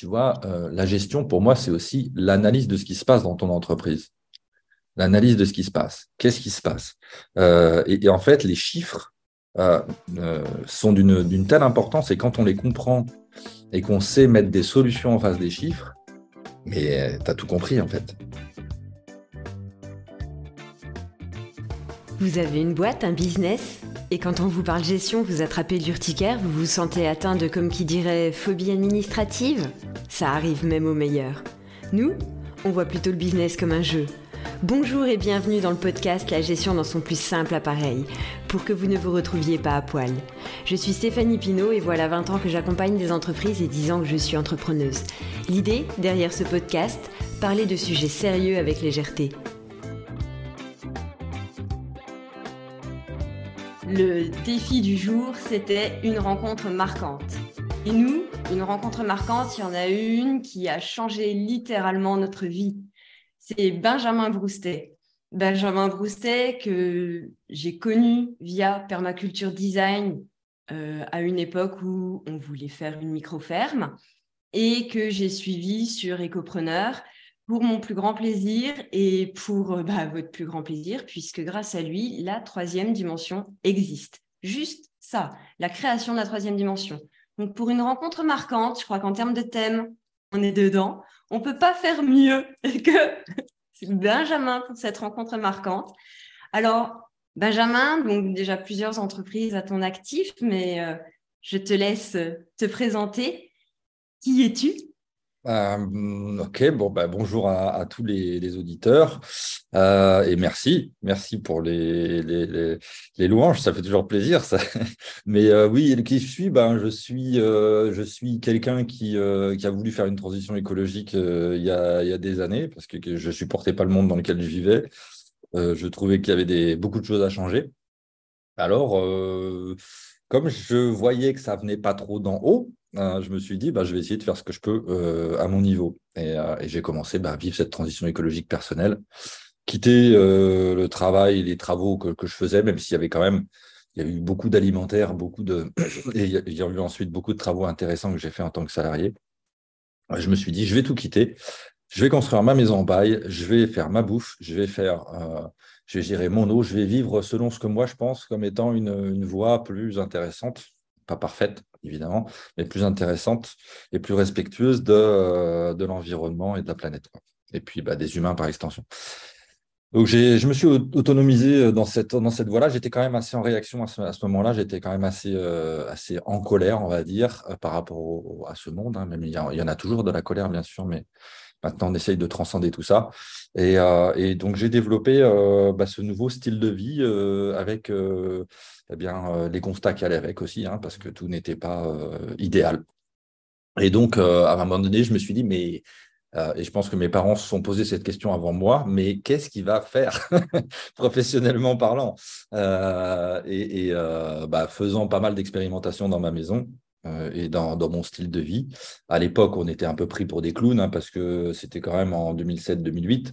tu vois, euh, la gestion, pour moi, c'est aussi l'analyse de ce qui se passe dans ton entreprise. L'analyse de ce qui se passe. Qu'est-ce qui se passe? Euh, et, en fait, les chiffres euh, sont d'une telle importance et quand on les comprend et qu'on sait mettre des solutions en face des chiffres, mais tu as tout compris en fait. Vous avez une boîte, un business? Et quand on vous parle gestion, vous attrapez l'urticaire, vous vous sentez atteint de, comme qui dirait, phobie administrative? Ça arrive même aux meilleurs. Nous, on voit plutôt le business comme un jeu. Bonjour et bienvenue dans le podcast La gestion dans son plus simple appareil, pour que vous ne vous retrouviez pas à poil. Je suis Stéphanie Pinault et voilà 20 ans que j'accompagne des entreprises et 10 ans que je suis entrepreneuse. L'idée, derrière ce podcast, parler de sujets sérieux avec légèreté. Le défi du jour, c'était une rencontre marquante. Et nous, une rencontre marquante, il y en a une qui a changé littéralement notre vie. C'est Benjamin Broustet. Benjamin Broustet que j'ai connu via Permaculture Design euh, à une époque où on voulait faire une micro-ferme et que j'ai suivi sur Ecopreneur pour mon plus grand plaisir et pour euh, bah, votre plus grand plaisir, puisque grâce à lui, la troisième dimension existe. Juste ça, la création de la troisième dimension. Donc pour une rencontre marquante, je crois qu'en termes de thème, on est dedans. On ne peut pas faire mieux que Benjamin pour cette rencontre marquante. Alors, Benjamin, donc déjà plusieurs entreprises à ton actif, mais euh, je te laisse te présenter. Qui es-tu? Euh, ok, bon, bah, bonjour à, tous les, auditeurs euh, et merci, merci pour les, louanges, ça fait toujours plaisir. Mais euh, oui, qui je suis ben, Je suis, je suis quelqu'un qui, qui, a voulu faire une transition écologique il y, a, il, y a, des années parce que, je ne supportais pas le monde dans lequel je vivais. je trouvais qu'il y avait des, beaucoup de choses à changer. Alors, comme je voyais que ça venait pas trop d'en haut, euh, je me suis dit, bah, je vais essayer de faire ce que je peux euh, à mon niveau. Et, euh, j'ai commencé bah, à vivre cette transition écologique personnelle, quitter le travail, les travaux que, je faisais, même s'il y avait quand même, il y a eu beaucoup d'alimentaire, beaucoup de, et il y a eu ensuite beaucoup de travaux intéressants que j'ai fait en tant que salarié. Je me suis dit, je vais tout quitter, je vais construire ma maison en paille, je vais faire ma bouffe, je vais faire, je gérer mon eau, je vais vivre selon ce que moi je pense comme étant une voie plus intéressante, pas parfaite, évidemment, mais plus intéressante et plus respectueuse de, euh, de l'environnement et de la planète. Et puis bah, des humains par extension. Donc je me suis autonomisé euh, dans cette, dans cette voie-là. J'étais quand même assez en réaction à ce, moment-là. J'étais quand même assez, euh, assez en colère, on va dire, par rapport à ce monde. Hein. Même il y, en a toujours de la colère, bien sûr, mais maintenant on essaye de transcender tout ça. Et, et donc j'ai développé bah, ce nouveau style de vie avec eh bien, euh, les constats qui allaient avec aussi, hein, parce que tout n'était pas euh, idéal. Et donc, euh, à un moment donné, je me suis dit, mais et je pense que mes parents se sont posé cette question avant moi, mais qu'est-ce qu'il va faire professionnellement parlant? Et, bah, faisant pas mal d'expérimentations dans ma maison et dans, mon style de vie. À l'époque, on était un peu pris pour des clowns hein, parce que c'était quand même en 2007-2008.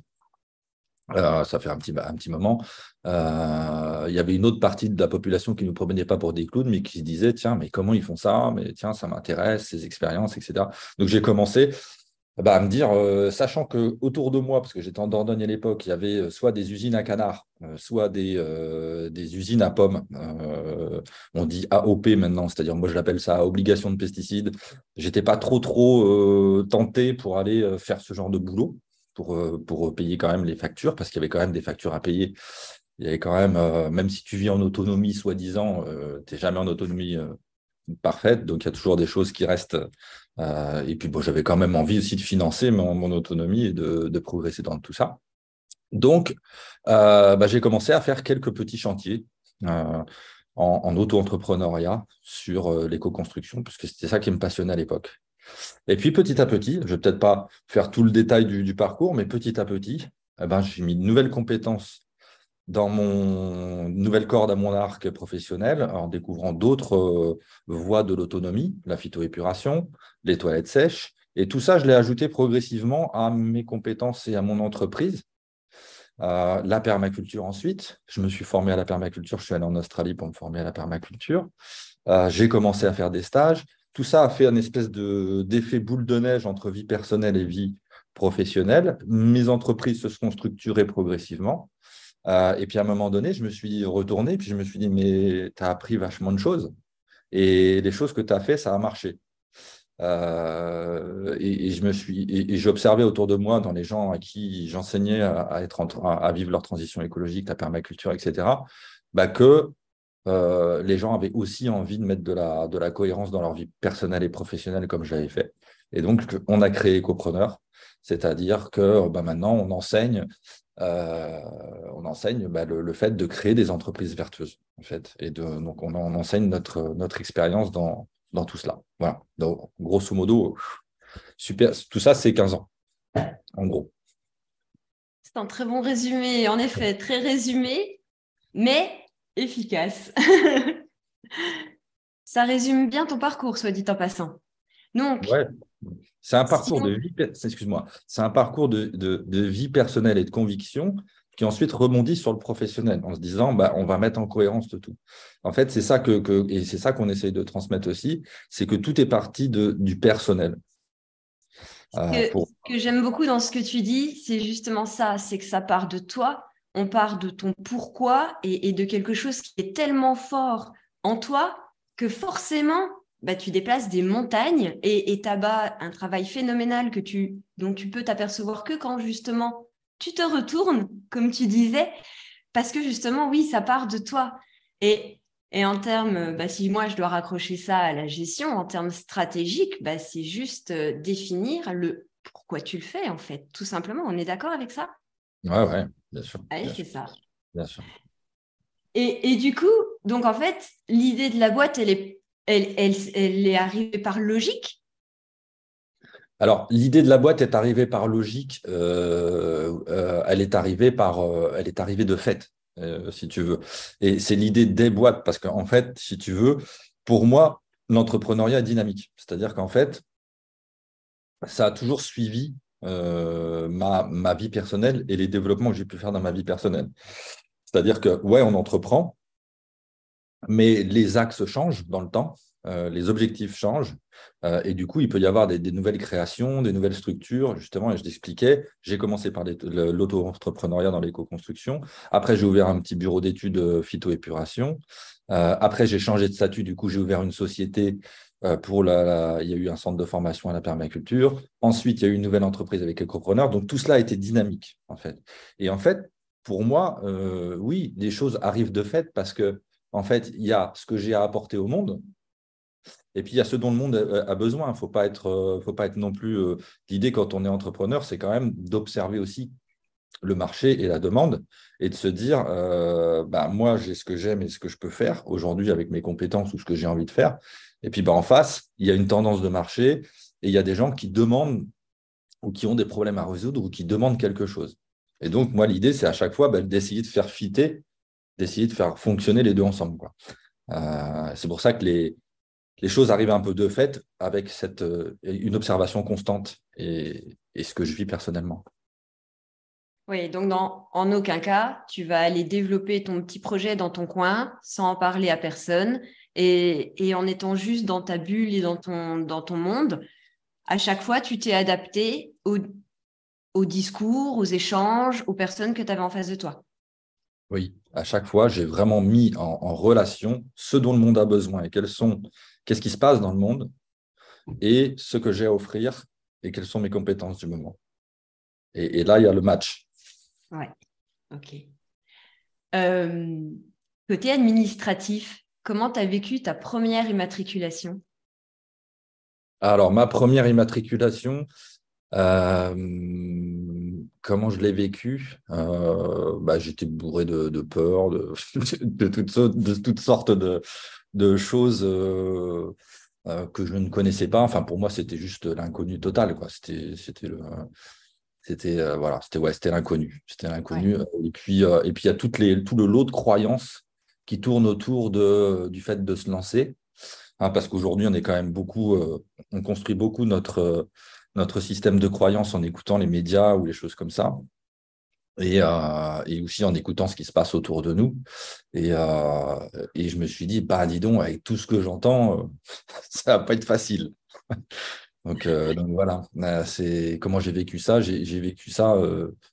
Euh, ça fait un petit, un petit moment. Euh, il y avait une autre partie de la population qui ne nous promenait pas pour des clowns, mais qui se disait tiens, mais comment ils font ça? Mais tiens, ça m'intéresse, ces expériences, etc. Donc j'ai commencé bah, à me dire, euh, sachant que autour de moi, parce que j'étais en Dordogne à l'époque, il y avait soit des usines à canards, soit des, des usines à pommes. on dit AOP maintenant, c'est-à-dire moi je l'appelle ça obligation de pesticides. J'étais pas trop trop tenté pour aller faire ce genre de boulot pour, euh, pour payer quand même les factures, parce qu'il y avait quand même des factures à payer. Il y avait quand même, euh, même si tu vis en autonomie, soi-disant, euh, tu n'es jamais en autonomie parfaite, donc il y a toujours des choses qui restent. Et puis, bon, j'avais quand même envie aussi de financer mon, autonomie et de, progresser dans tout ça. Donc, bah, j'ai commencé à faire quelques petits chantiers en, en auto-entrepreneuriat sur l'éco-construction, puisque c'était ça qui me passionnait à l'époque. Et puis petit à petit, je vais peut-être pas faire tout le détail du, parcours, mais petit à petit, eh ben, j'ai mis de nouvelles compétences dans mon nouvelle corde à mon arc professionnel en découvrant d'autres euh, voies de l'autonomie, la phytoépuration, les toilettes sèches. Et tout ça, je l'ai ajouté progressivement à mes compétences et à mon entreprise. Euh, la permaculture ensuite. Je me suis formé à la permaculture. Je suis allé en Australie pour me former à la permaculture. Euh, j'ai commencé à faire des stages tout ça a fait un espèce d'effet boule de neige entre vie personnelle et vie professionnelle. Mes entreprises se sont structurées progressivement. Euh, et puis à un moment donné, je me suis retourné, puis je me suis dit, mais tu as appris vachement de choses. Et les choses que tu as fait, ça a marché. Euh, et, je me suis et, j'observais autour de moi dans les gens à qui j'enseignais à, être à vivre leur transition écologique, la permaculture, etc. Bah que euh, les gens avaient aussi envie de mettre de la, de la cohérence dans leur vie personnelle et professionnelle comme je l'avais fait. Et donc, on a créé Ecopreneur, c'est-à-dire que bah, maintenant, on enseigne, euh, on enseigne bah, le, fait de créer des entreprises vertueuses, en fait. Et donc, on, enseigne notre, expérience dans, tout cela. Voilà. Grosso modo. Tout ça, c'est 15 ans, en gros. C'est un très bon résumé, en effet, très résumé, mais efficace. Ça résume bien ton parcours, soit dit en passant. Donc, c'est un parcours de vie, excuse-moi, c'est un parcours de, de, vie personnelle et de conviction qui ensuite rebondit sur le professionnel en se disant bah, on va mettre en cohérence de tout. En fait, c'est ça que, que et c'est ça qu'on essaye de transmettre aussi, c'est que tout est parti de, du personnel. Ce que, que j'aime beaucoup dans ce que tu dis, c'est justement ça, c'est que ça part de toi, on part de ton pourquoi et, de quelque chose qui est tellement fort en toi que forcément, bah, tu déplaces des montagnes et tu as un travail phénoménal que tu, dont tu peux t'apercevoir que quand justement tu te retournes, comme tu disais, parce que justement, oui, ça part de toi. Et, en termes, bah, si moi je dois raccrocher ça à la gestion, en termes stratégiques, bah, c'est juste euh, définir le pourquoi tu le fais, en fait, tout simplement. On est d'accord avec ça? Ouais, ouais, bien sûr. c'est ça. Bien sûr. Et, du coup, donc en fait, l'idée de la boîte, elle est, elle, est arrivée par logique? Alors, l'idée de la boîte est arrivée par logique, euh, euh, elle, est arrivée par, euh, elle est arrivée de fait, si tu veux. Et c'est l'idée des boîtes, parce qu'en fait, si tu veux, pour moi, l'entrepreneuriat est dynamique. C'est-à-dire qu'en fait, ça a toujours suivi ma, vie personnelle et les développements que j'ai pu faire dans ma vie personnelle. C'est-à-dire que, ouais, on entreprend, mais les axes changent dans le temps, euh, les objectifs changent, euh, et du coup, il peut y avoir des, nouvelles créations, des nouvelles structures, justement, et je t'expliquais, j'ai commencé par l'auto-entrepreneuriat dans l'éco-construction, après j'ai ouvert un petit bureau d'études phytoépuration, après j'ai changé de statut, du coup j'ai ouvert une société euh, pour la, il y a eu un centre de formation à la permaculture. Ensuite, il y a eu une nouvelle entreprise avec Ecopreneur. Donc, tout cela a été dynamique, en fait. Et en fait, pour moi, euh, oui, des choses arrivent de fait parce que, en fait, il y a ce que j'ai à apporter au monde. Et puis, il y a ce dont le monde a besoin. Il ne faut, pas être, euh, faut pas non plus. L'idée, quand on est entrepreneur, c'est quand même d'observer aussi le marché et la demande et de se dire bah, moi j'ai ce que j'aime et ce que je peux faire aujourd'hui avec mes compétences ou ce que j'ai envie de faire et puis bah, en face, il y a une tendance de marché et il y a des gens qui demandent ou qui ont des problèmes à résoudre ou qui demandent quelque chose. Et donc, moi, l'idée, c'est à chaque fois bah, d'essayer de faire fitter, d'essayer de faire fonctionner les deux ensemble. Euh, c'est pour ça que les, choses arrivent un peu de fait avec euh, une observation constante et, ce que je vis personnellement. Oui, donc dans, en aucun cas, tu vas aller développer ton petit projet dans ton coin sans en parler à personne et, en étant juste dans ta bulle et dans ton, dans ton monde. À chaque fois, tu t'es adapté au, au, discours, aux échanges, aux personnes que tu avais en face de toi. Oui, à chaque fois, j'ai vraiment mis en, relation ce dont le monde a besoin et quels sont, qu'est-ce qui se passe dans le monde et ce que j'ai à offrir et quelles sont mes compétences du moment. Et, et là, il y a le match. Ouais, ok. Euh, côté administratif, comment tu as vécu ta première immatriculation? Alors, ma première immatriculation, euh, comment je l'ai vécu euh, bah, J'étais bourré de, peur, de, de, toutes, sortes de, choses que je ne connaissais pas. Enfin, pour moi, c'était juste l'inconnu total. C'était le c'était euh, voilà, c'était ouais, c'était l'inconnu, c'était l'inconnu. Et puis euh, et puis il y a toutes les tout le lot de croyances qui tournent autour de du fait de se lancer, hein, parce qu'aujourd'hui on est quand même beaucoup, euh, on construit beaucoup notre notre système de croyances en écoutant les médias ou les choses comme ça. et, et, aussi en écoutant ce qui se passe autour de nous. Et, et je me suis dit, bah, dis donc, avec tout ce que j'entends, ça va pas être facile. donc, donc, voilà, c'est comment j'ai vécu ça? J'ai vécu ça.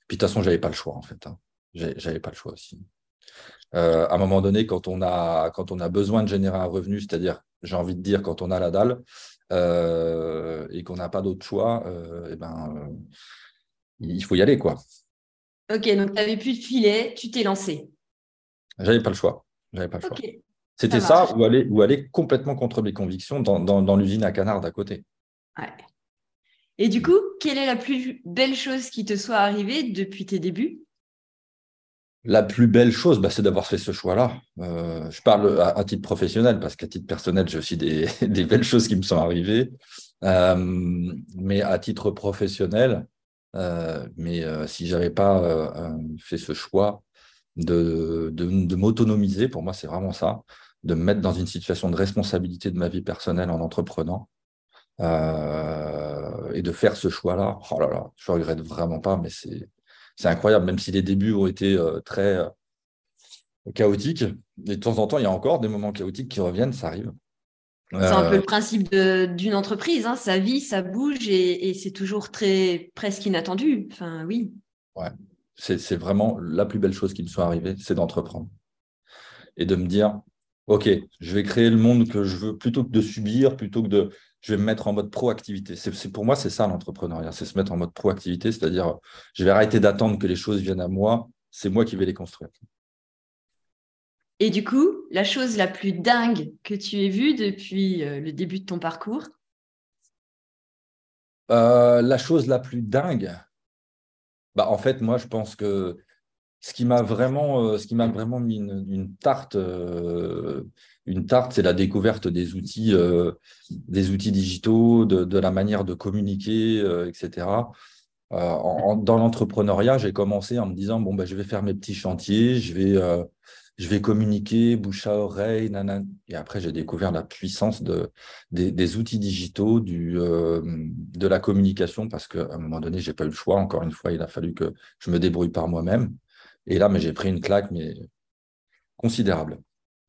puis de toute façon, j'avais pas le choix en fait. Hein. J'avais pas le choix aussi. à un moment donné, quand on a, quand on a besoin de générer un revenu, c'est-à-dire, j'ai envie de dire, quand on a la dalle et qu'on n'a pas d'autre choix, et eh ben, il faut y aller, quoi. Ok, donc tu n'avais plus de filet, tu t'es lancé. J'avais pas le choix. J'avais pas le choix. C'était ça, ou, aller, ou aller complètement contre mes convictions dans, dans, l'usine à canard d'à côté. Ouais. Et du coup, quelle est la plus belle chose qui te soit arrivée depuis tes débuts? La plus belle chose, bah, c'est d'avoir fait ce choix-là. Euh, je parle à, titre professionnel, parce qu'à titre personnel, j'ai aussi des, belles choses qui me sont arrivées. Euh, mais à titre professionnel, euh, mais euh, si je n'avais pas fait ce choix de, m'autonomiser, pour moi, c'est vraiment ça, de me mettre dans une situation de responsabilité de ma vie personnelle en entreprenant et de faire ce choix-là. Oh là là, je regrette vraiment pas, mais c'est incroyable, même si les débuts ont été très chaotiques. Et de temps en temps, il y a encore des moments chaotiques qui reviennent, ça arrive. C'est un peu le principe d'une entreprise, hein. ça vit, ça bouge et, c'est toujours très presque inattendu. Enfin, oui. Ouais, c'est vraiment la plus belle chose qui me soit arrivée, c'est d'entreprendre et de me dire, ok, je vais créer le monde que je veux plutôt que de subir, plutôt que de, je vais me mettre en mode proactivité. C'est pour moi, c'est ça l'entrepreneuriat, c'est se mettre en mode proactivité, c'est-à-dire, je vais arrêter d'attendre que les choses viennent à moi, c'est moi qui vais les construire. Et du coup, la chose la plus dingue que tu aies vue depuis euh, le début de ton parcours? Euh, La chose la plus dingue? Bah, En fait, moi, je pense que ce qui m'a vraiment, euh, vraiment mis une, tarte, une tarte, c'est la découverte des outils, des outils digitaux, de, la manière de communiquer, etc. dans l'entrepreneuriat, j'ai commencé en me disant bon, bah, je vais faire mes petits chantiers, je vais je vais communiquer bouche à oreille, nanana. et après j'ai découvert la puissance de, des, outils digitaux, du, euh, de la communication, parce qu'à un moment donné, j'ai pas eu le choix. Encore une fois, il a fallu que je me débrouille par moi-même. Et là, mais j'ai pris une claque, mais considérable,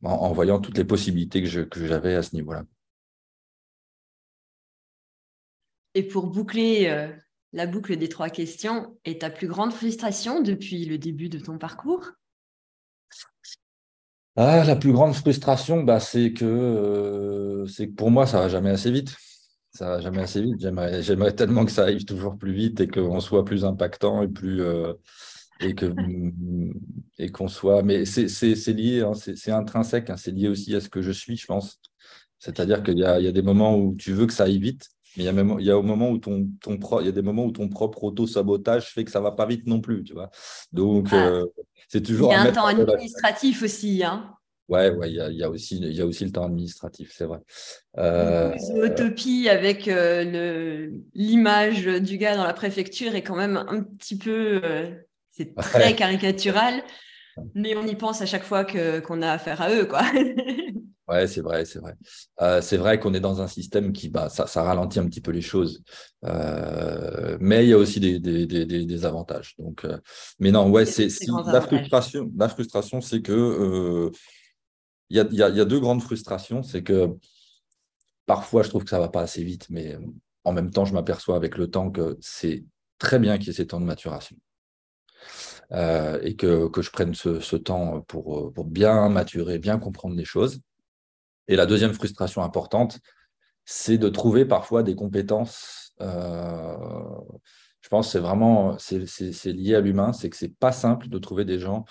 en, voyant toutes les possibilités que, que j'avais à ce niveau-là. Et pour boucler euh, la boucle des trois questions, et ta plus grande frustration depuis le début de ton parcours? Ah, la plus grande frustration, bah, c'est que, euh, c'est que pour moi, ça va jamais assez vite. Ça va jamais assez vite. J'aimerais, j'aimerais tellement que ça arrive toujours plus vite et qu'on soit plus impactant et plus euh, et que et qu'on soit. Mais c'est, lié, hein, c'est, intrinsèque. Hein, c'est lié aussi à ce que je suis, je pense. C'est-à-dire qu'il y y a des moments où tu veux que ça aille vite, mais il y a, même, il y a au moment où ton, ton pro, il y a des moments où ton propre auto-sabotage fait que ça va pas vite non plus, tu vois. Donc, ah. euh, c'est toujours. Il y a un, temps administratif aussi, hein. Ouais, ouais, il y a, il y a, aussi, il y a aussi le temps administratif, c'est vrai. Euh, Utopie avec euh, l'image du gars dans la préfecture est quand même un petit peu, euh, c'est très caricatural, mais on y pense à chaque fois qu'on a affaire à eux, quoi. Ouais, c'est vrai, c'est vrai. Euh, c'est vrai qu'on est dans un système qui, bah, ça, ça ralentit un petit peu les choses, euh, mais il y a aussi des, des, des, des avantages. Donc, euh, mais non, ouais, c'est la frustration. La frustration, c'est que il y a, y, a, y, a, deux grandes frustrations. C'est que parfois, je trouve que ça va pas assez vite, mais en même temps, je m'aperçois avec le temps que c'est très bien qu'il y ait ces temps de maturation. Et que, que je prenne ce, temps pour, bien maturer, bien comprendre les choses. Et la deuxième frustration importante, c'est de trouver parfois des compétences. Euh, je pense que c'est vraiment c'est lié à l'humain, c'est que c'est pas simple de trouver des gens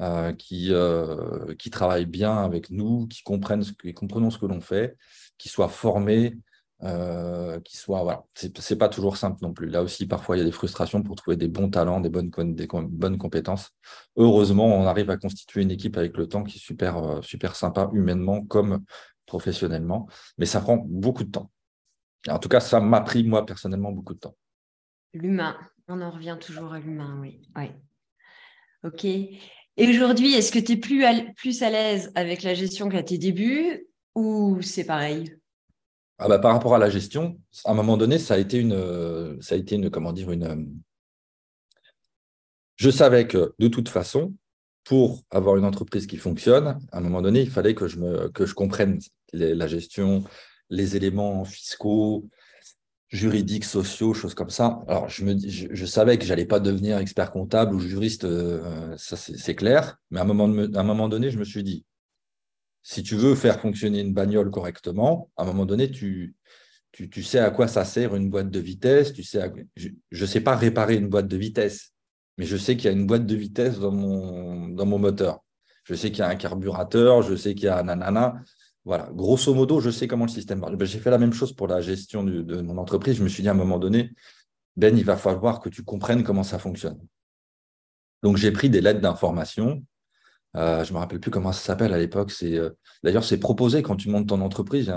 euh, qui, euh, travaillent bien avec nous, qui comprennent ce qui comprenons ce que l'on fait, qui soient formés, euh, qui soit voilà. C'est pas toujours simple non plus. Là aussi parfois il y a des frustrations pour trouver des bons talents des bonnes des bonnes compétences. Heureusement on arrive à constituer une équipe avec le temps qui est super euh, super sympa humainement comme professionnellement. Mais ça prend beaucoup de temps. En tout cas ça m'a pris moi personnellement beaucoup de temps. L'humain. On en revient toujours à l'humain oui. Oui ok. Et aujourd'hui est-ce que tu es plus plus à l'aise avec la gestion qu'à tes débuts ou c'est pareil? Ah bah, par rapport à la gestion, à un moment donné, ça a été une, ça a été une comment dire, une, Je savais que de toute façon, pour avoir une entreprise qui fonctionne, à un moment donné, il fallait que je, me, que je comprenne la gestion, les éléments fiscaux, juridiques, sociaux, choses comme ça. Alors, je, me, je, je savais que je n'allais pas devenir expert comptable ou juriste, euh, ça c'est clair, mais à un, moment à un moment donné, je me suis dit, si tu veux faire fonctionner une bagnole correctement, à un moment donné, tu, sais à quoi ça sert une boîte de vitesse, je ne sais pas réparer une boîte de vitesse, mais je sais qu'il y a une boîte de vitesse dans mon, dans mon moteur. Je sais qu'il y a un carburateur, je sais qu'il y a un nanana. Voilà, grosso modo, je sais comment le système marche. Ben, j'ai fait la même chose pour la gestion de mon entreprise. Je me suis dit à un moment donné, Ben, il va falloir que tu comprennes comment ça fonctionne. Donc, j'ai pris des lettres d'information. Euh, je me rappelle plus comment ça s'appelle à l'époque. Euh, d'ailleurs, c'est proposé quand tu montes ton entreprise.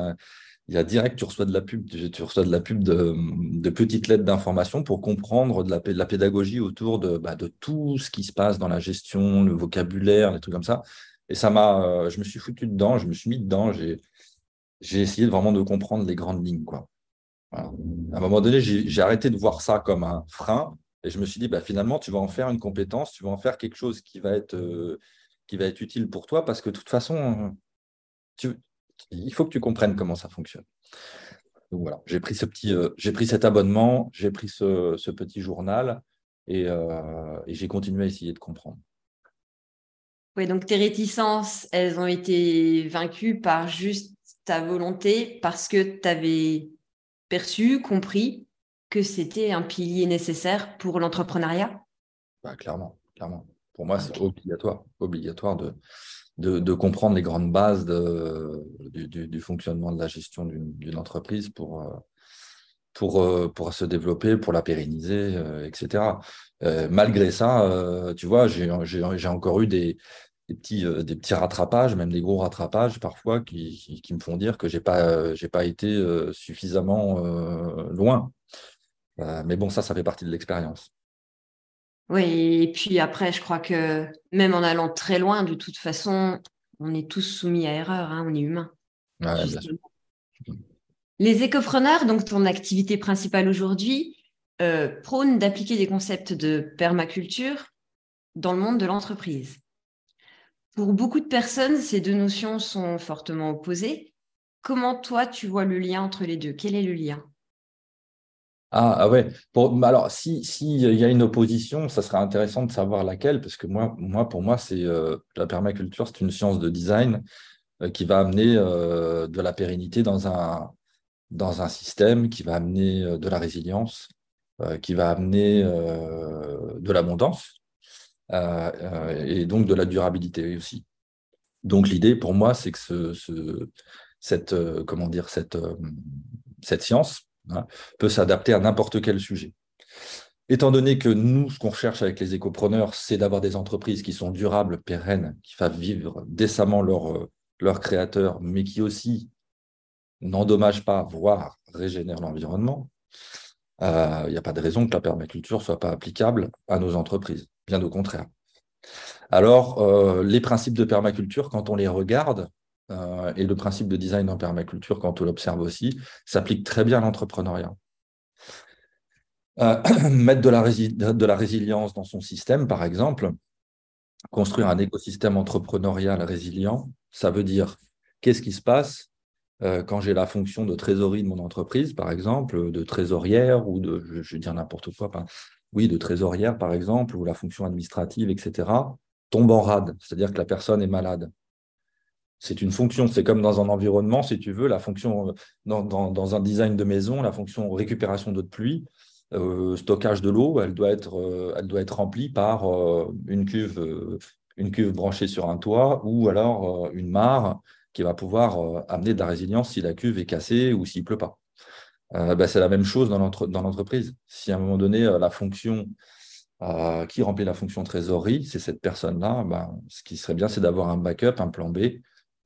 Il y, a, direct, tu reçois de la pub, tu reçois de la pub de, petites lettres d'information pour comprendre de la, pédagogie autour de, bah, de tout ce qui se passe dans la gestion, le vocabulaire, les trucs comme ça. Et ça m'a, euh, je me suis foutu dedans, je me suis mis dedans, j'ai, essayé vraiment de comprendre les grandes lignes. À un moment donné, j'ai, arrêté de voir ça comme un frein et je me suis dit, bah, finalement, tu vas en faire une compétence, tu vas en faire quelque chose qui va être, euh, qui va être utile pour toi parce que de toute façon, tu, il faut que tu comprennes comment ça fonctionne. Donc voilà, j'ai pris, ce petit, euh, j'ai pris cet abonnement, j'ai pris ce, ce, petit journal et, et j'ai continué à essayer de comprendre. Oui, donc tes réticences, elles ont été vaincues par juste ta volonté parce que tu avais perçu, compris que c'était un pilier nécessaire pour l'entrepreneuriat? Bah, Clairement, clairement. Pour moi, c'est obligatoire, obligatoire de, de, comprendre les grandes bases de, du, fonctionnement de la gestion d'une entreprise pour, euh, pour, euh, pour se développer, pour la pérenniser, euh, etc. malgré ça, tu vois, j'ai encore eu des, des petits, euh, des petits rattrapages, même des gros rattrapages parfois qui, qui, me font dire que je n'ai pas, euh, pas été euh, suffisamment loin. mais bon, ça, ça fait partie de l'expérience. Oui, et puis après, je crois que même en allant très loin, de toute façon, on est tous soumis à erreur, hein, on est humain. Les écopreneurs, donc ton activité principale aujourd'hui, prônent d'appliquer des concepts de permaculture dans le monde de l'entreprise. Pour beaucoup de personnes, ces deux notions sont fortement opposées. Comment toi, tu vois le lien entre les deux? Quel est le lien? Ah, ah, ouais. alors, s'il si, y a une opposition, ça serait intéressant de savoir laquelle, parce que moi, pour moi, c'est euh, la permaculture, c'est une science de design euh, qui va amener euh, de la pérennité dans un, système, qui va amener de la résilience, qui va amener de l'abondance. Et donc de la durabilité aussi. Donc l'idée pour moi, c'est que ce, comment dire, cette science hein, peut s'adapter à n'importe quel sujet. Étant donné que nous, ce qu'on recherche avec les écopreneurs, c'est d'avoir des entreprises qui sont durables, pérennes, qui fassent vivre décemment leurs leur créateurs, mais qui aussi n'endommagent pas, voire régénèrent l'environnement, il n'y a pas de raison que la permaculture ne soit pas applicable à nos entreprises bien au contraire. Alors, euh, les principes de permaculture, quand on les regarde, euh, et le principe de design en permaculture, quand on l'observe aussi, s'applique très bien à l'entrepreneuriat. Euh, mettre de la, de la, résilience dans son système, par exemple, construire un écosystème entrepreneurial résilient, ça veut dire qu'est-ce qui se passe quand j'ai la fonction de trésorerie de mon entreprise, par exemple, de trésorière ou de, je, vais dire n'importe quoi, oui, de trésorière, par exemple, ou la fonction administrative, etc., tombe en rade, c'est-à-dire que la personne est malade. C'est une fonction, c'est comme dans un environnement, si tu veux, la fonction, dans, un design de maison, la fonction récupération d'eau de pluie, euh, stockage de l'eau, elle, doit être, euh, remplie par euh, une, cuve, une cuve branchée sur un toit ou alors une mare qui va pouvoir amener de la résilience si la cuve est cassée ou s'il ne pleut pas. Euh, bah, c'est la même chose dans l'entreprise. Si à un moment donné, euh, la fonction euh, qui remplit la fonction trésorerie, c'est cette personne-là, bah, ce qui serait bien, c'est d'avoir un backup, un plan B,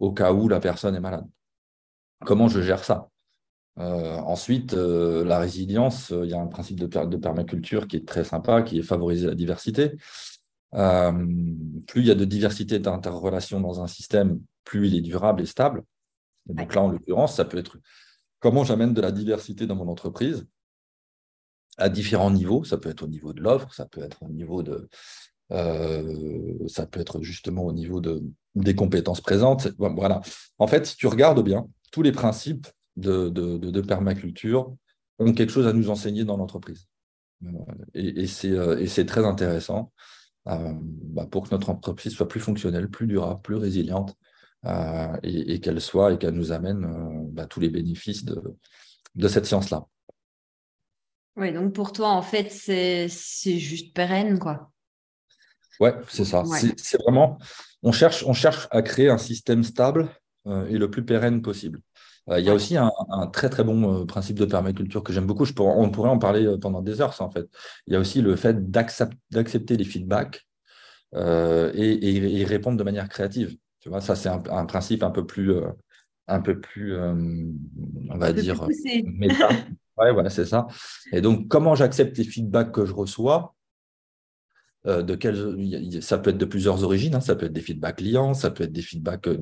au cas où la personne est malade. Comment je gère ça? Ensuite, la résilience, il y a un principe de, permaculture qui est très sympa, qui est favoriser la diversité. plus il y a de diversité d'interrelations dans un système, plus il est durable et stable. donc là, en l'occurrence, ça peut être comment j'amène de la diversité dans mon entreprise à différents niveaux. Ça peut être au niveau de l'offre, ça peut être au niveau de, euh, ça peut être justement au niveau de, des compétences présentes. Voilà. En fait, si tu regardes bien, tous les principes de, de, permaculture ont quelque chose à nous enseigner dans l'entreprise. Euh, et, euh, et c'est très intéressant bah, pour que notre entreprise soit plus fonctionnelle, plus durable, plus résiliente, et, qu'elle soit et qu'elle nous amène bah, tous les bénéfices de, de cette science-là. Oui, donc pour toi, en fait, c'est juste pérenne, quoi. Ouais, c'est ça. C'est vraiment, on cherche, on cherche à créer un système stable euh, et le plus pérenne possible. Euh, il y a aussi un, très très bon euh, principe de permaculture que j'aime beaucoup. Je on pourrait en parler pendant des heures, ça en fait. Il y a aussi le fait d'accepter les feedbacks et, et, répondre de manière créative. Tu vois, ça c'est un, principe un peu plus, un peu plus, on va dire, méta. Ouais, voilà, c'est ça. Et donc, comment j'accepte les feedbacks que je reçois? Euh, de ça peut être de plusieurs origines, hein. ça peut être des feedbacks clients, ça peut être des feedbacks euh,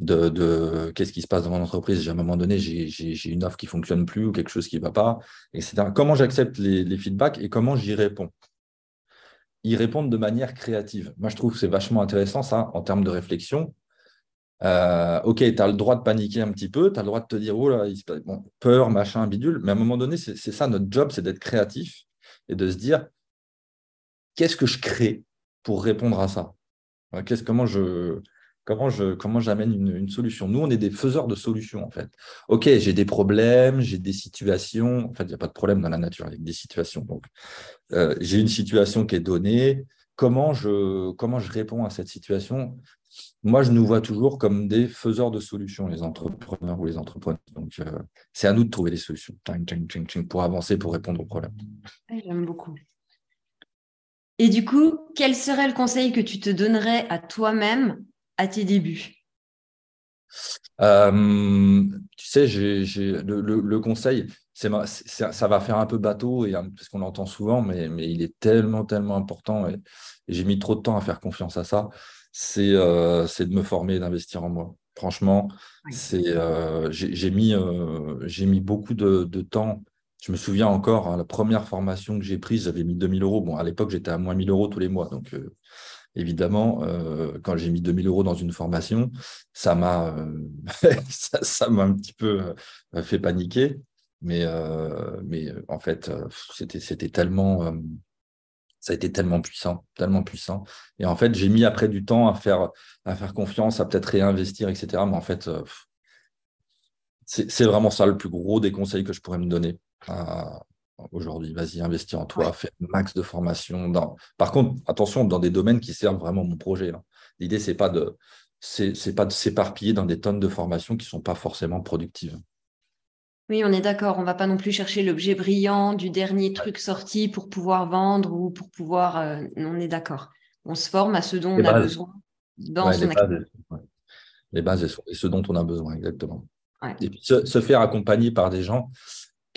de, qu'est-ce qui se passe dans mon entreprise. À un moment donné, j'ai une offre qui fonctionne plus ou quelque chose qui ne va pas, etc. Comment j'accepte les, feedbacks et comment j'y réponds? Y répondre de manière créative. Moi, je trouve que c'est vachement intéressant, ça, en termes de réflexion. Euh, ok, tu as le droit de paniquer un petit peu, tu as le droit de te dire, oh là, peur, machin, bidule, mais à un moment donné, c'est ça notre job, c'est d'être créatif et de se dire, qu'est-ce que je crée pour répondre à ça Comment je comment je comment j'amène une, solution? Nous, on est des faiseurs de solutions en fait. Ok, j'ai des problèmes, j'ai des situations. En fait, il n'y a pas de problème dans la nature, il y a des situations. Donc, euh, j'ai une situation qui est donnée. Comment je comment je réponds à cette situation? Moi, je nous vois toujours comme des faiseurs de solutions, les entrepreneurs ou les entrepreneurs. Donc, euh, c'est à nous de trouver des solutions pour avancer, pour répondre aux problèmes. J'aime beaucoup. Et du coup, quel serait le conseil que tu te donnerais à toi-même à tes débuts? Euh, Tu sais, le, conseil, ça va faire un peu bateau, et, parce qu'on l'entend souvent, mais, il est tellement, tellement important, et, j'ai mis trop de temps à faire confiance à ça, c'est euh, de me former et d'investir en moi. Franchement, euh, j'ai mis, mis beaucoup de, de temps je me souviens encore, hein, la première formation que j'ai prise, j'avais mis 2000 euros. Bon, à l'époque, j'étais à moins 1000 euros tous les mois. Donc, euh, évidemment, euh, quand j'ai mis 2000 euros dans une formation, ça m'a euh, ça, m'a un petit peu fait paniquer. Mais, mais en fait, c'était, c'était tellement, ça a été tellement puissant, tellement puissant. Et en fait, j'ai mis après du temps à faire, à faire confiance, à peut-être réinvestir, etc. Mais en fait, c'est, c'est vraiment ça le plus gros des conseils que je pourrais me donner aujourd'hui. Vas-y, investis en toi, fais max de formation. Dans... Par contre, attention, dans des domaines qui servent vraiment mon projet. L'idée, c'est pas de c'est pas de s'éparpiller dans des tonnes de formations qui ne sont pas forcément productives. Oui, on est d'accord. On ne va pas non plus chercher l'objet brillant du dernier truc sorti pour pouvoir vendre ou pour pouvoir. Euh, on est d'accord. On se forme à ce dont on a besoin dans son les bases, les bases et ce dont on a besoin, exactement. Et puis se, faire accompagner par des gens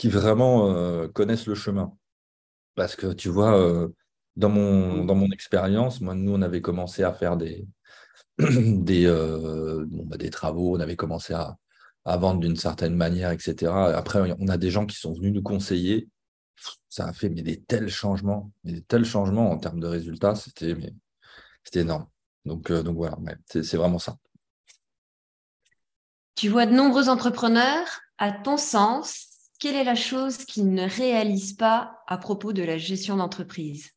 qui vraiment euh, connaissent le chemin. Parce que tu vois, euh, dans, mon, dans mon expérience, moi, nous, on avait commencé à faire des, des, euh, bah, des travaux, on avait commencé à, à vendre d'une certaine manière, etc. Après, on a des gens qui sont venus nous conseiller. Ça a fait mais des tels changements, des tels changements en termes de résultats, c'était énorme. Donc, donc voilà, c'est vraiment ça. Tu vois de nombreux entrepreneurs, à ton sens, quelle est la chose qu'ils ne réalisent pas à propos de la gestion d'entreprise?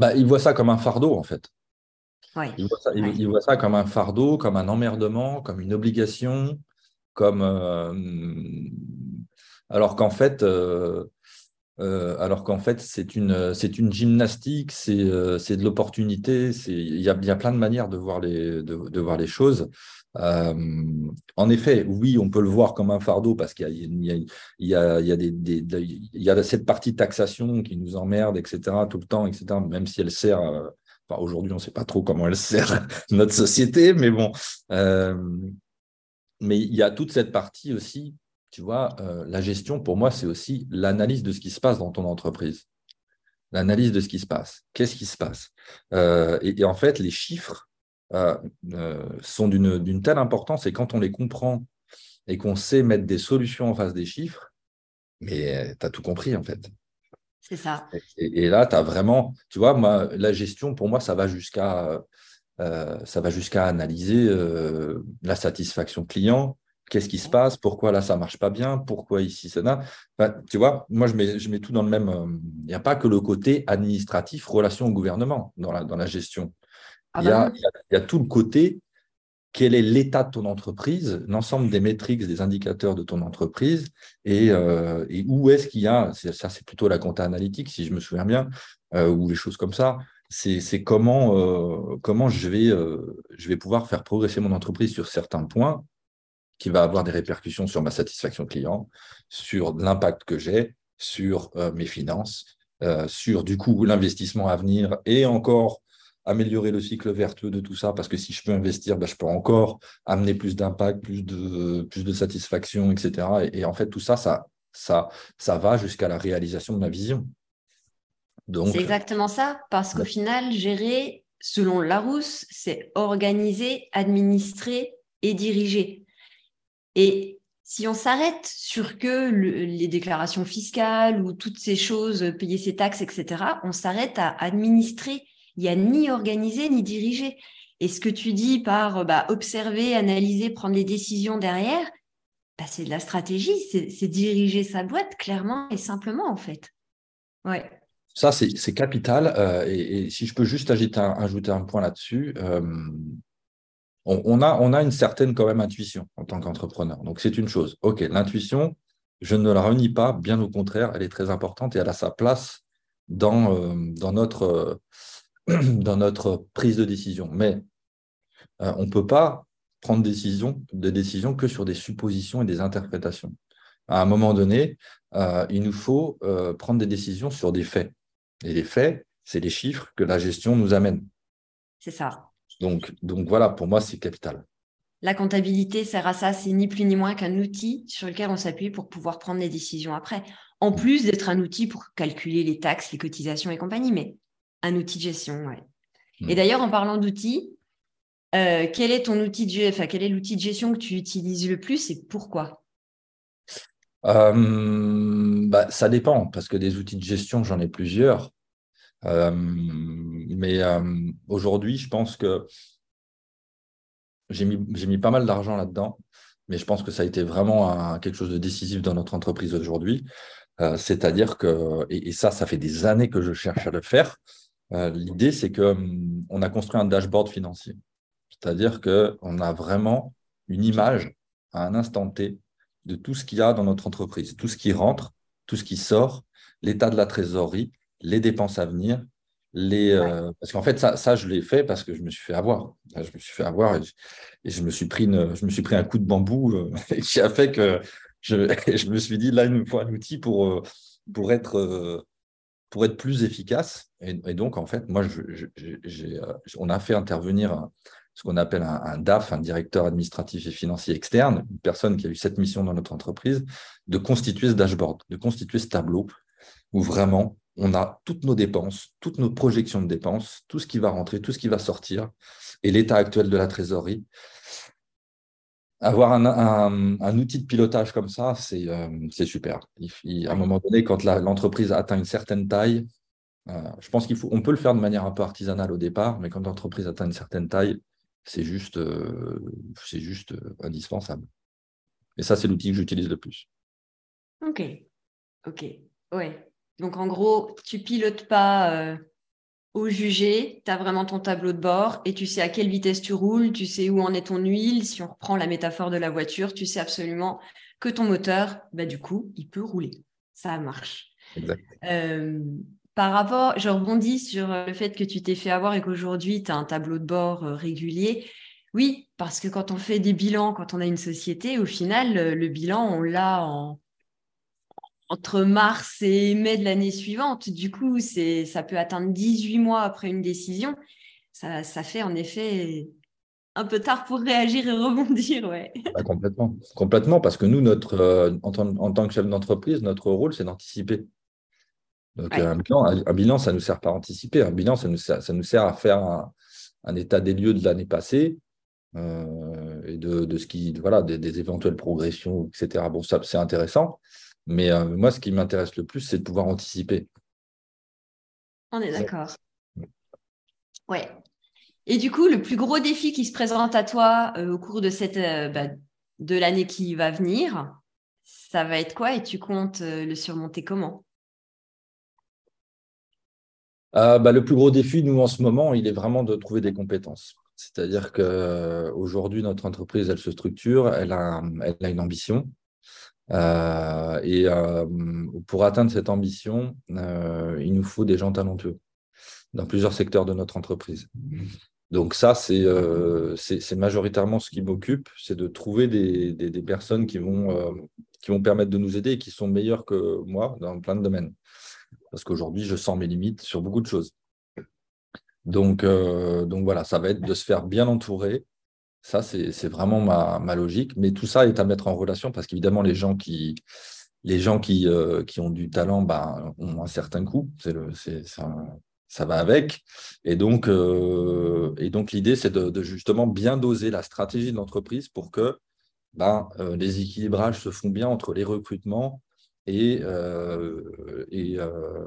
Bah, Ils voient ça comme un fardeau, en fait. Ils, voient ça, comme un fardeau, comme un emmerdement, comme une obligation, comme euh, alors qu'en fait, euh, euh, alors qu'en fait, c'est une, c'est une gymnastique, c'est, de l'opportunité. Il y a, y a, plein de manières de voir les, de voir les choses. Euh, en effet, oui, on peut le voir comme un fardeau parce qu'il y, a, cette partie taxation qui nous emmerde, etc., tout le temps, etc., même si elle sert. Euh, aujourd'hui, on ne sait pas trop comment elle sert notre société, mais bon. Euh, mais il y a toute cette partie aussi, tu vois, la gestion, pour moi, c'est aussi l'analyse de ce qui se passe dans ton entreprise. L'analyse de ce qui se passe. Qu'est-ce qui se passe? Et en fait, les chiffres, sont d'une telle importance et quand on les comprend et qu'on sait mettre des solutions en face des chiffres, Mais tu as tout compris, en fait. C'est ça. Et, là, tu as vraiment, tu vois, moi, la gestion, pour moi, ça va jusqu'à ça va jusqu'à analyser la satisfaction client, Qu'est-ce qui se passe? Pourquoi là, ça marche pas bien? Pourquoi ici, ça n'a Tu vois, moi, je mets, je mets tout dans le même. Euh, il n'y a pas que le côté administratif, relation au gouvernement dans la, dans la gestion. Ah bah il, y a, tout le côté quel est l'état de ton entreprise, l'ensemble des métriques, des indicateurs de ton entreprise, et, euh, où est-ce qu'il y a, ça c'est plutôt la compta analytique, si je me souviens bien, euh, ou les choses comme ça, c'est comment, comment je, vais, je vais pouvoir faire progresser mon entreprise sur certains points qui va avoir des répercussions sur ma satisfaction client, sur l'impact que j'ai, sur euh, mes finances, euh, sur du coup l'investissement à venir et encore améliorer le cycle vertueux de tout ça, parce que si je peux investir, ben, je peux encore amener plus d'impact, plus de, plus de satisfaction, etc. Et, en fait, tout ça, ça, ça, ça va jusqu'à la réalisation de ma vision. C'est exactement ça, parce qu'au final, gérer, selon Larousse, c'est organiser, administrer et diriger. Et si on s'arrête sur que les déclarations fiscales ou toutes ces choses, payer ses taxes, etc., on s'arrête à administrer. Il n'y a ni organiser ni diriger. Et ce que tu dis par bah, observer, analyser, prendre les décisions derrière, bah, c'est de la stratégie, c'est diriger sa boîte clairement et simplement en fait. Ouais. Ça, c'est capital. Euh, et, si je peux juste ajouter un, ajouter un point là-dessus, euh, on, a, on a une certaine quand même intuition en tant qu'entrepreneur. Donc c'est une chose. OK, l'intuition, je ne la renie pas, bien au contraire, elle est très importante et elle a sa place dans, euh, dans, notre, euh, dans notre prise de décision. Mais euh, on ne peut pas prendre décision, des décisions que sur des suppositions et des interprétations. À un moment donné, il nous faut prendre des décisions sur des faits. Et les faits, c'est les chiffres que la gestion nous amène. C'est ça. Donc, donc voilà, pour moi, c'est capital. La comptabilité sert à ça, c'est ni plus ni moins qu'un outil sur lequel on s'appuie pour pouvoir prendre des décisions après. En plus d'être un outil pour calculer les taxes, les cotisations et compagnie, mais un outil de gestion, ouais. Et d'ailleurs, en parlant d'outils, euh, quel est ton outil de enfin, quel est l'outil de gestion que tu utilises le plus et pourquoi? Euh, bah, Ça dépend, parce que des outils de gestion, j'en ai plusieurs. Euh, mais aujourd'hui, je pense que j'ai mis, mis, pas mal d'argent là-dedans, mais je pense que ça a été vraiment quelque chose de décisif dans notre entreprise aujourd'hui. C'est-à-dire que, et, ça, ça fait des années que je cherche à le faire. L'idée, c'est qu'on on a construit un dashboard financier. C'est-à-dire qu'on a vraiment une image à un instant T de tout ce qu'il y a dans notre entreprise, tout ce qui rentre, tout ce qui sort, l'état de la trésorerie, les dépenses à venir, les, euh, parce qu'en fait, ça, ça je l'ai fait parce que je me suis fait avoir. Je me suis fait avoir et je, me, suis pris je me suis pris un coup de bambou euh, qui a fait que je, je, me suis dit, là, il me faut un outil pour, euh, pour, être, pour être plus efficace. Et, donc, en fait, moi, on a fait intervenir ce qu'on appelle un, un, DAF, un directeur administratif et financier externe, une personne qui a eu cette mission dans notre entreprise, de constituer ce dashboard, de constituer ce tableau où vraiment on a toutes nos dépenses, toutes nos projections de dépenses, tout ce qui va rentrer, tout ce qui va sortir, et l'état actuel de la trésorerie. Avoir un, outil de pilotage comme ça, c'est euh, super. à un moment donné, quand l'entreprise atteint une certaine taille, euh, je pense qu'il faut, on peut le faire de manière un peu artisanale au départ, mais quand l'entreprise atteint une certaine taille, c'est juste, euh, c'est juste indispensable. Et ça, c'est l'outil que j'utilise le plus. Ok, ok, ouais. Donc, en gros, tu pilotes pas euh, au jugé, tu as vraiment ton tableau de bord et tu sais à quelle vitesse tu roules, tu sais où en est ton huile. Si on reprend la métaphore de la voiture, tu sais absolument que ton moteur, bah, du coup, il peut rouler. Ça marche. Euh, par rapport, je rebondis sur le fait que tu t'es fait avoir et qu'aujourd'hui, tu as un tableau de bord euh, régulier. Oui, parce que quand on fait des bilans, quand on a une société, au final, le bilan, on l'a en entre mars et mai de l'année suivante. Du coup, c'est, ça peut atteindre 18 mois après une décision. Ça, ça, fait en effet un peu tard pour réagir et rebondir. Ouais. Bah, complètement. complètement, parce que nous, notre, euh, en, tant, que chef d'entreprise, notre rôle, c'est d'anticiper. Donc, un, bilan, ça ne nous sert pas à anticiper. Un bilan, ça nous sert, ça nous sert à faire un, état des lieux de l'année passée euh, et de, de, ce qui, voilà, des, des, éventuelles progressions, etc. Bon, ça, c'est intéressant. Mais moi, ce qui m'intéresse le plus, c'est de pouvoir anticiper. On est d'accord. Ouais. Et du coup, le plus gros défi qui se présente à toi au cours de cette bah, de l'année qui va venir, ça va être quoi? Et tu comptes le surmonter comment? Euh, bah, le plus gros défi, nous, en ce moment, il est vraiment de trouver des compétences. C'est-à-dire qu'aujourd'hui, notre entreprise, elle se structure, elle a, elle a une ambition. Euh, et euh, pour atteindre cette ambition, il nous faut des gens talentueux dans plusieurs secteurs de notre entreprise. Donc ça, c'est majoritairement ce qui m'occupe, c'est de trouver des, personnes qui vont, qui vont permettre de nous aider et qui sont meilleures que moi dans plein de domaines parce qu'aujourd'hui, je sens mes limites sur beaucoup de choses. Donc, euh, donc voilà, ça va être de se faire bien entourer. Ça, c'est vraiment ma, logique. Mais tout ça est à mettre en relation parce qu'évidemment, les gens qui, les gens qui, euh, qui ont du talent ben, ont un certain coût. Le, ça, ça, va avec. Et donc, euh, donc l'idée, c'est de, justement bien doser la stratégie de l'entreprise pour que ben, les équilibrages se font bien entre les recrutements, et, euh, et, euh,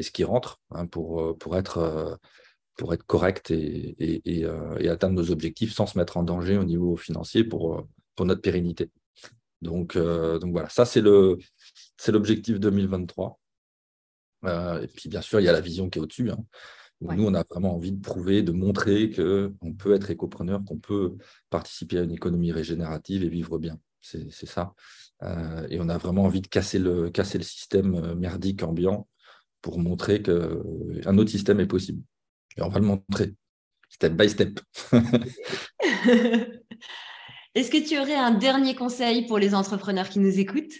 ce qui rentre hein, pour, euh, pour, être, pour être correct et, et, et, atteindre nos objectifs sans se mettre en danger au niveau financier pour, pour notre pérennité. Donc, donc voilà, ça c'est le c'est l'objectif 2023. et puis bien sûr, il y a la vision qui est au-dessus. Hein. Nous, on a vraiment envie de prouver, de montrer qu'on peut être écopreneur, qu'on peut participer à une économie régénérative et vivre bien. C'est ça. Euh, et on a vraiment envie de casser le, casser le système euh, merdique ambiant pour montrer qu'un euh, autre système est possible. Et on va le montrer, step by step. Est-ce que tu aurais un dernier conseil pour les entrepreneurs qui nous écoutent?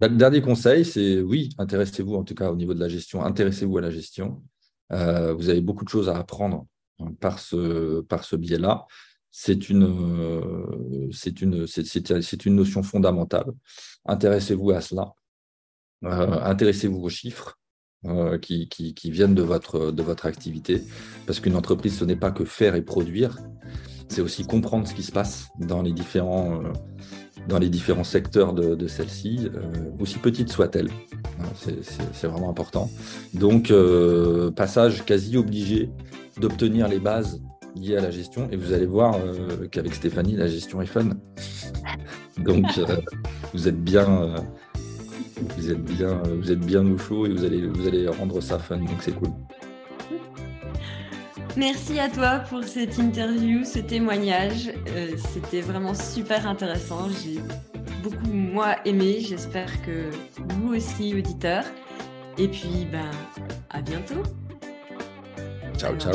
Bah, Le dernier conseil, c'est oui, intéressez-vous en tout cas au niveau de la gestion, intéressez-vous à la gestion. vous avez beaucoup de choses à apprendre hein, par ce, par ce biais-là c'est une, euh, c'est une, c'est, une notion fondamentale. Intéressez-vous à cela. Euh, intéressez-vous aux chiffres euh, qui, viennent de votre, de votre activité. Parce qu'une entreprise, ce n'est pas que faire et produire, c'est aussi comprendre ce qui se passe dans les différents, dans les différents secteurs de, celle-ci, aussi petite soit-elle. C'est, vraiment important. Donc, passage quasi obligé d'obtenir les bases lié à la gestion et vous allez voir euh, qu'avec Stéphanie, la gestion est fun. Donc euh, vous êtes bien, euh, vous êtes bien, vous êtes bien au chaud et vous allez, vous allez rendre ça fun. Donc c'est cool. Merci à toi pour cette interview, ce témoignage. C'était vraiment super intéressant. J'ai beaucoup moi aimé. J'espère que vous aussi, auditeurs. Et puis, ben, à bientôt. Ciao, ciao.